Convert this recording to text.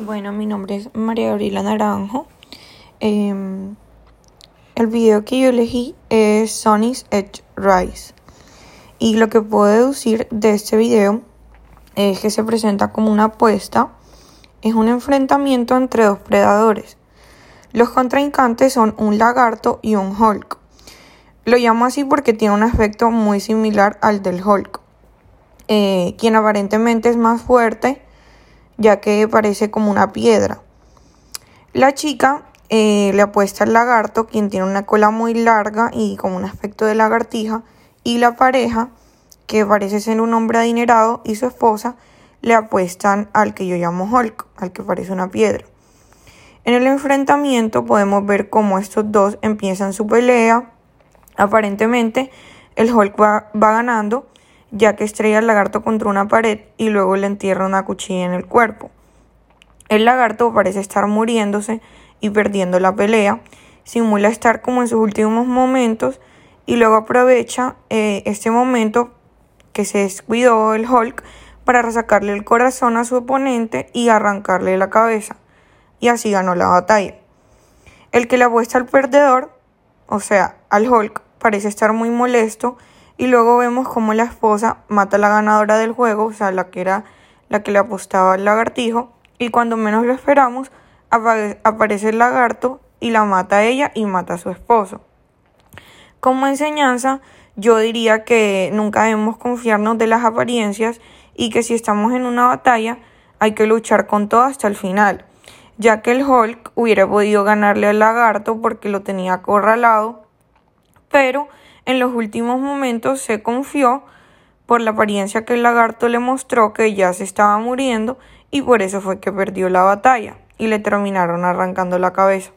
Bueno, mi nombre es María Gabriela Naranjo. Em, el video que yo elegí es Sonny's Edge Rise. Y lo que puedo deducir de este video es que se presenta como una apuesta. Es un enfrentamiento entre dos predadores. Los contrincantes son un lagarto y un Hulk. Lo llamo así porque tiene un aspecto muy similar al del Hulk, eh, quien aparentemente es más fuerte ya que parece como una piedra. La chica eh, le apuesta al lagarto, quien tiene una cola muy larga y con un aspecto de lagartija, y la pareja, que parece ser un hombre adinerado, y su esposa, le apuestan al que yo llamo Hulk, al que parece una piedra. En el enfrentamiento podemos ver cómo estos dos empiezan su pelea. Aparentemente el Hulk va, va ganando ya que estrella al lagarto contra una pared y luego le entierra una cuchilla en el cuerpo. El lagarto parece estar muriéndose y perdiendo la pelea, simula estar como en sus últimos momentos y luego aprovecha eh, este momento que se descuidó el Hulk para resacarle el corazón a su oponente y arrancarle la cabeza. Y así ganó la batalla. El que le apuesta al perdedor, o sea, al Hulk, parece estar muy molesto y luego vemos cómo la esposa mata a la ganadora del juego, o sea, la que era la que le apostaba al lagartijo. Y cuando menos lo esperamos, aparece el lagarto y la mata a ella y mata a su esposo. Como enseñanza, yo diría que nunca debemos confiarnos de las apariencias y que si estamos en una batalla hay que luchar con todo hasta el final, ya que el Hulk hubiera podido ganarle al lagarto porque lo tenía acorralado, pero en los últimos momentos se confió por la apariencia que el lagarto le mostró que ya se estaba muriendo y por eso fue que perdió la batalla y le terminaron arrancando la cabeza.